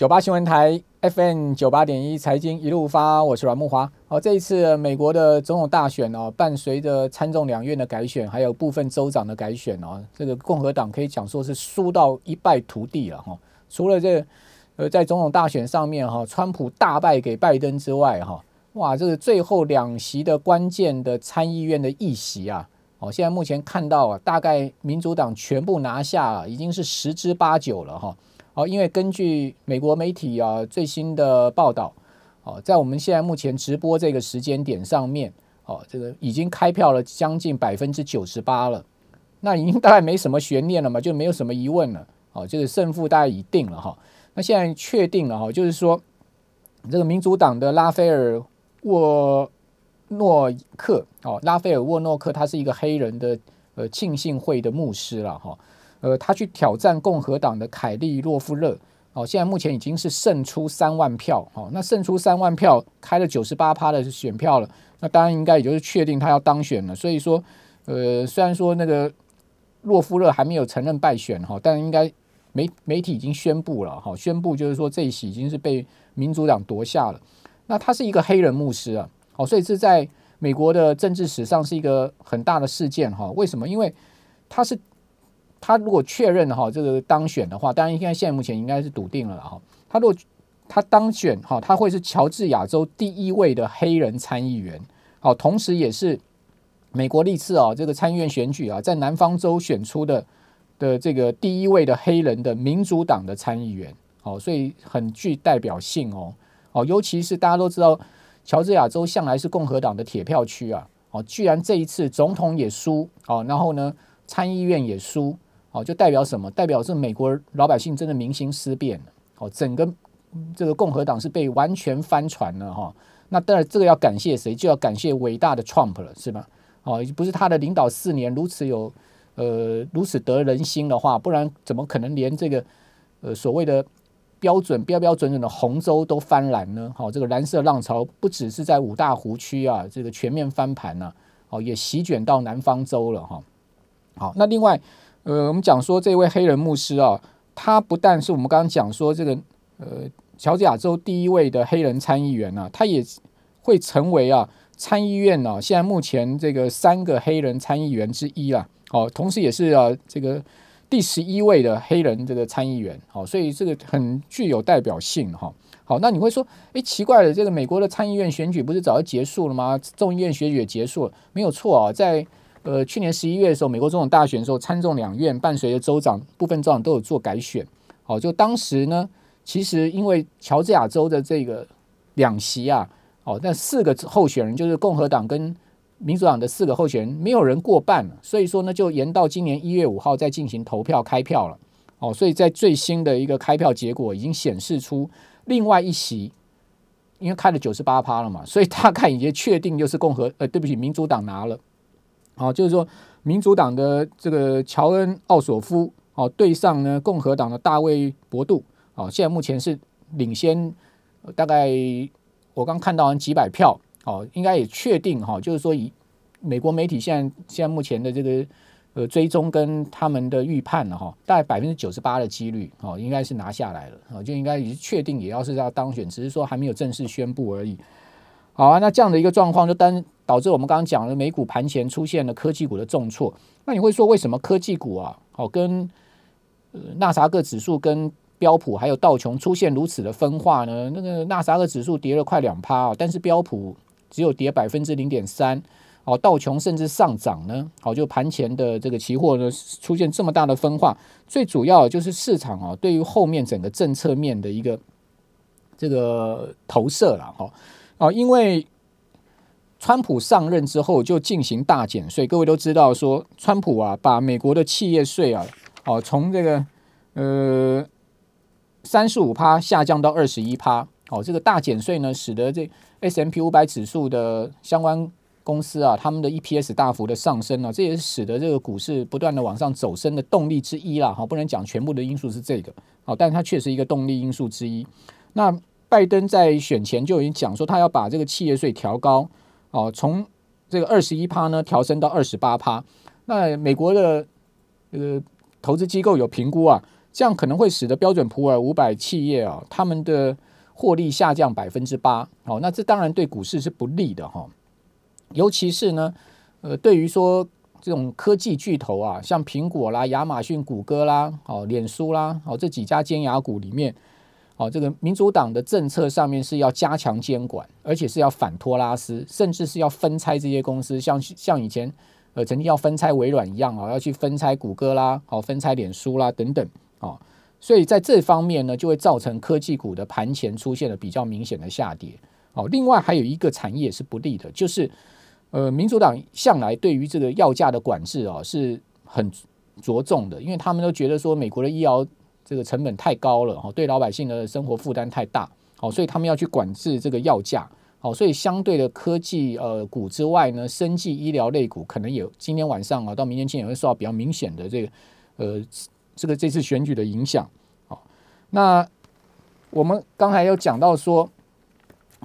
九八新闻台 FM 九八点一财经一路发，我是阮木华。好，这一次美国的总统大选哦，伴随着参众两院的改选，还有部分州长的改选哦，这个共和党可以讲说是输到一败涂地了哈。除了这呃在总统大选上面哈，川普大败给拜登之外哈，哇，这个最后两席的关键的参议院的议席啊，哦，现在目前看到啊，大概民主党全部拿下，已经是十之八九了哈。哦，因为根据美国媒体啊最新的报道，哦，在我们现在目前直播这个时间点上面，哦，这个已经开票了将近百分之九十八了，那已经大概没什么悬念了嘛，就没有什么疑问了，哦，就是胜负大概已定了哈。那现在确定了哈，就是说这个民主党的拉斐尔沃诺克，哦，拉斐尔沃诺克他是一个黑人的呃庆幸会的牧师了哈。呃，他去挑战共和党的凯利洛夫勒，哦，现在目前已经是胜出三万票，哦，那胜出三万票，开了九十八趴的选票了，那当然应该也就是确定他要当选了。所以说，呃，虽然说那个洛夫勒还没有承认败选哈，但应该媒媒体已经宣布了哈，宣布就是说这一席已经是被民主党夺下了。那他是一个黑人牧师啊，哦，所以这在美国的政治史上是一个很大的事件哈。为什么？因为他是。他如果确认哈这个当选的话，当然应该现在目前应该是笃定了哈。他如果他当选哈，他会是乔治亚州第一位的黑人参议员，好，同时也是美国历次啊这个参议院选举啊，在南方州选出的的这个第一位的黑人的民主党的参议员，好，所以很具代表性哦，哦，尤其是大家都知道乔治亚州向来是共和党的铁票区啊，哦，居然这一次总统也输，哦，然后呢参议院也输。哦，就代表什么？代表是美国老百姓真的民心思变了。哦，整个这个共和党是被完全翻船了哈。那当然，这个要感谢谁？就要感谢伟大的 Trump 了，是吧？哦，不是他的领导四年如此有呃如此得人心的话，不然怎么可能连这个呃所谓的标准标标准准的红州都翻蓝呢？好，这个蓝色浪潮不只是在五大湖区啊，这个全面翻盘了，哦，也席卷到南方州了哈。好，那另外。呃，我们讲说这位黑人牧师啊，他不但是我们刚刚讲说这个呃乔治亚州第一位的黑人参议员啊，他也会成为啊参议院呢现在目前这个三个黑人参议员之一啦。哦，同时也是啊这个第十一位的黑人这个参议员，好，所以这个很具有代表性哈。好，那你会说，哎，奇怪了，这个美国的参议院选举不是早就结束了吗？众议院选举也结束了，没有错啊，在。呃，去年十一月的时候，美国总统大选的时候，参众两院伴随着州长部分州长都有做改选。好，就当时呢，其实因为乔治亚州的这个两席啊，哦，那四个候选人就是共和党跟民主党的四个候选人，没有人过半，所以说呢，就延到今年一月五号再进行投票开票了。哦，所以在最新的一个开票结果已经显示出另外一席，因为开了九十八趴了嘛，所以大概已经确定就是共和呃，对不起，民主党拿了。好，就是说，民主党的这个乔恩·奥索夫，哦，对上呢共和党的大卫·博杜，哦，现在目前是领先，大概我刚看到几百票，哦，应该也确定哈，就是说以美国媒体现在现在目前的这个呃追踪跟他们的预判了哈，大概百分之九十八的几率，哦，应该是拿下来了，哦，就应该也是确定也要是要当选，只是说还没有正式宣布而已。好啊，那这样的一个状况就单导致我们刚刚讲的美股盘前出现了科技股的重挫。那你会说为什么科技股啊，好跟呃纳萨克指数跟标普还有道琼出现如此的分化呢？那个纳萨克指数跌了快两趴啊，但是标普只有跌百分之零点三，哦，道琼甚至上涨呢。好，就盘前的这个期货呢出现这么大的分化，最主要就是市场啊对于后面整个政策面的一个这个投射了哈。啊，因为川普上任之后就进行大减税，各位都知道说，川普啊把美国的企业税啊，哦从这个呃三十五趴下降到二十一趴，哦这个大减税呢，使得这 S M P 五百指数的相关公司啊，他们的 E P S 大幅的上升啊，这也是使得这个股市不断的往上走升的动力之一啦。哈，不能讲全部的因素是这个，哦，但是它确实一个动力因素之一。那拜登在选前就已经讲说，他要把这个企业税调高，哦，从这个二十一趴呢调升到二十八趴。那美国的这个投资机构有评估啊，这样可能会使得标准普尔五百企业啊，他们的获利下降百分之八。好，那这当然对股市是不利的哈。尤其是呢，呃，对于说这种科技巨头啊，像苹果啦、亚马逊、谷歌啦、哦、脸书啦，哦这几家尖牙股里面，哦，这个民主党的政策上面是要加强监管，而且是要反托拉斯，甚至是要分拆这些公司，像像以前呃曾经要分拆微软一样啊，要去分拆谷歌啦，好分拆脸书啦等等。哦，所以在这方面呢，就会造成科技股的盘前出现了比较明显的下跌。哦，另外还有一个产业是不利的，就是呃，民主党向来对于这个药价的管制啊是很着重的，因为他们都觉得说美国的医疗这个成本太高了，哦，对老百姓的生活负担太大，好，所以他们要去管制这个药价。好，所以相对的科技呃股之外呢，生技医疗类股可能有今天晚上啊到明天清也会受到比较明显的这个呃。这个这次选举的影响，好，那我们刚才有讲到说，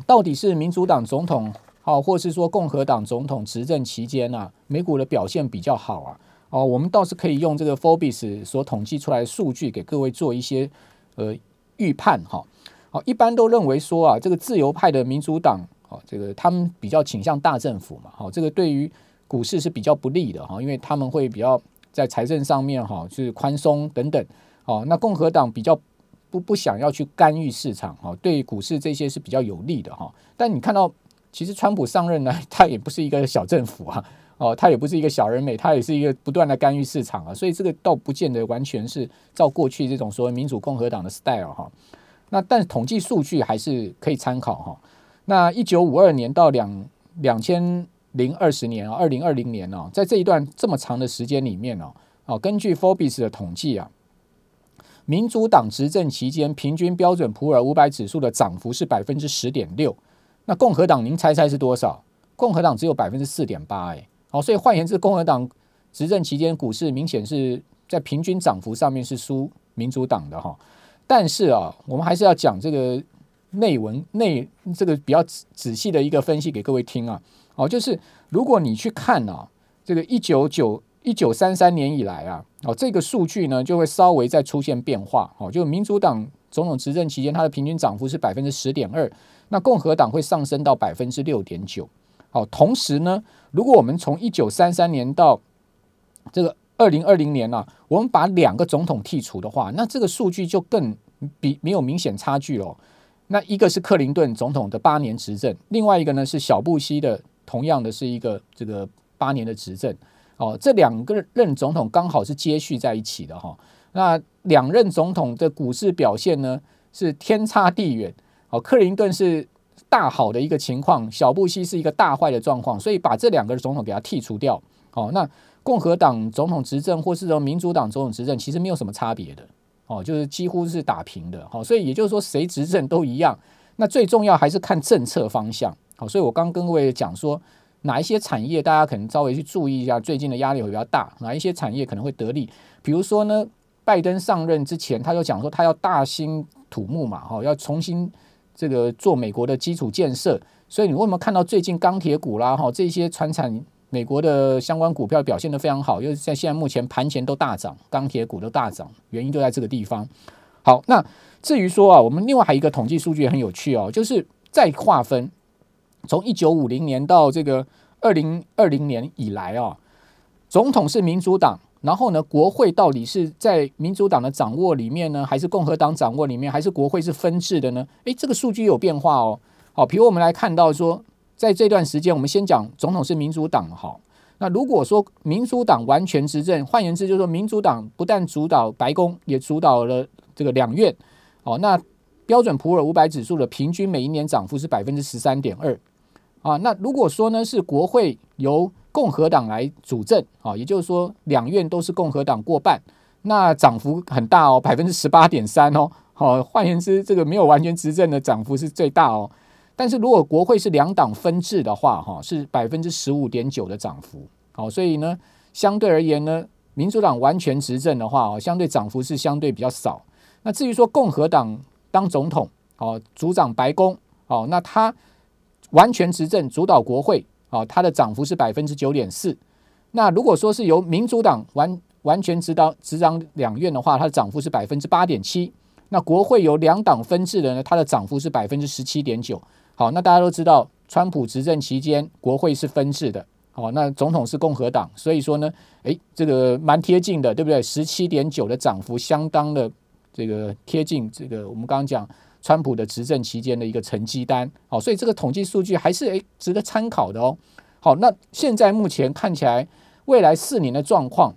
到底是民主党总统好，或是说共和党总统执政期间啊，美股的表现比较好啊？哦，我们倒是可以用这个 Forbes 所统计出来的数据给各位做一些呃预判哈。好，一般都认为说啊，这个自由派的民主党，哦，这个他们比较倾向大政府嘛，好，这个对于股市是比较不利的哈，因为他们会比较。在财政上面哈，就是宽松等等，哦，那共和党比较不不想要去干预市场哈，对股市这些是比较有利的哈。但你看到，其实川普上任呢，他也不是一个小政府啊，哦，他也不是一个小人美，他也是一个不断的干预市场啊，所以这个倒不见得完全是照过去这种所谓民主共和党的 style 哈。那但统计数据还是可以参考哈。那一九五二年到两两千。零二十年啊，二零二零年哦，在这一段这么长的时间里面哦，哦，根据 Forbes 的统计啊，民主党执政期间平均标准普尔五百指数的涨幅是百分之十点六，那共和党您猜猜是多少？共和党只有百分之四点八，哎，好，所以换言之，共和党执政期间股市明显是在平均涨幅上面是输民主党的哈。但是啊，我们还是要讲这个内文内这个比较仔仔细的一个分析给各位听啊。哦，就是如果你去看啊，这个一九九一九三三年以来啊，哦，这个数据呢就会稍微再出现变化。哦，就民主党总统执政期间，它的平均涨幅是百分之十点二，那共和党会上升到百分之六点九。好，同时呢，如果我们从一九三三年到这个二零二零年呢，我们把两个总统剔除的话，那这个数据就更比没有明显差距了。那一个是克林顿总统的八年执政，另外一个呢是小布希的。同样的是一个这个八年的执政哦，这两个任总统刚好是接续在一起的哈。那两任总统的股市表现呢是天差地远哦。克林顿是大好的一个情况，小布希是一个大坏的状况，所以把这两个总统给他剔除掉哦。那共和党总统执政或是说民主党总统执政其实没有什么差别的哦，就是几乎是打平的哦。所以也就是说谁执政都一样。那最重要还是看政策方向。好，所以我刚跟各位讲说，哪一些产业大家可能稍微去注意一下，最近的压力会比较大，哪一些产业可能会得利？比如说呢，拜登上任之前，他就讲说他要大兴土木嘛，哈，要重新这个做美国的基础建设。所以你为什么看到最近钢铁股啦，哈，这些船产美国的相关股票表现得非常好，因为在现在目前盘前都大涨，钢铁股都大涨，原因就在这个地方。好，那至于说啊，我们另外还有一个统计数据也很有趣哦，就是再划分。从一九五零年到这个二零二零年以来啊，总统是民主党，然后呢，国会到底是在民主党的掌握里面呢，还是共和党掌握里面，还是国会是分治的呢？诶，这个数据有变化哦。好，比如我们来看到说，在这段时间，我们先讲总统是民主党哈。那如果说民主党完全执政，换言之就是说，民主党不但主导白宫，也主导了这个两院。哦，那标准普尔五百指数的平均每一年涨幅是百分之十三点二。啊，那如果说呢是国会由共和党来主政啊，也就是说两院都是共和党过半，那涨幅很大哦，百分之十八点三哦。好，换言之，这个没有完全执政的涨幅是最大哦。但是如果国会是两党分治的话，哈，是百分之十五点九的涨幅。好，所以呢，相对而言呢，民主党完全执政的话，哦，相对涨幅是相对比较少。那至于说共和党当总统，哦，主掌白宫，哦，那他。完全执政主导国会好，它的涨幅是百分之九点四。那如果说是由民主党完完全执导执掌两院的话，它的涨幅是百分之八点七。那国会有两党分治的呢，它的涨幅是百分之十七点九。好，那大家都知道，川普执政期间国会是分治的。好，那总统是共和党，所以说呢，诶，这个蛮贴近的，对不对？十七点九的涨幅，相当的这个贴近这个我们刚刚讲川普的执政期间的一个成绩单。好，所以这个统计数据还是诶值得参考的哦。好，那现在目前看起来，未来四年的状况，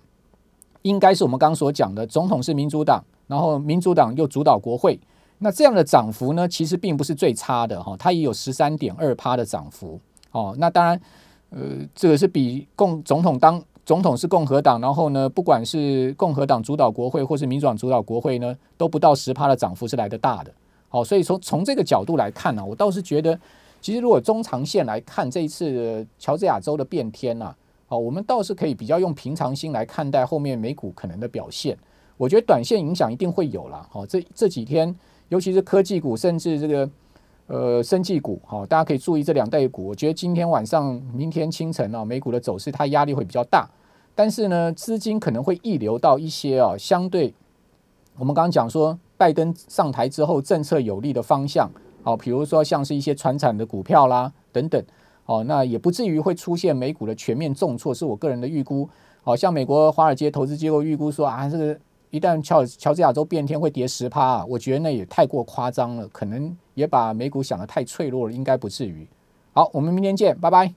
应该是我们刚刚所讲的，总统是民主党，然后民主党又主导国会，那这样的涨幅呢，其实并不是最差的哈，它也有十三点二趴的涨幅。哦，那当然。呃，这个是比共总统当总统是共和党，然后呢，不管是共和党主导国会或是民主党主导国会呢，都不到十趴的涨幅是来的大的。好，所以从从这个角度来看呢，我倒是觉得，其实如果中长线来看这一次乔治亚州的变天呐，好，我们倒是可以比较用平常心来看待后面美股可能的表现。我觉得短线影响一定会有了。好，这这几天，尤其是科技股，甚至这个。呃，生技股，好，大家可以注意这两类股。我觉得今天晚上、明天清晨啊，美股的走势它压力会比较大，但是呢，资金可能会溢流到一些啊，相对我们刚刚讲说，拜登上台之后政策有利的方向，好，比如说像是一些传产的股票啦等等，哦，那也不至于会出现美股的全面重挫，是我个人的预估。好像美国华尔街投资机构预估说啊，这个一旦乔乔治亚州变天会跌十趴，啊我觉得那也太过夸张了，可能。也把美股想得太脆弱了，应该不至于。好，我们明天见，拜拜。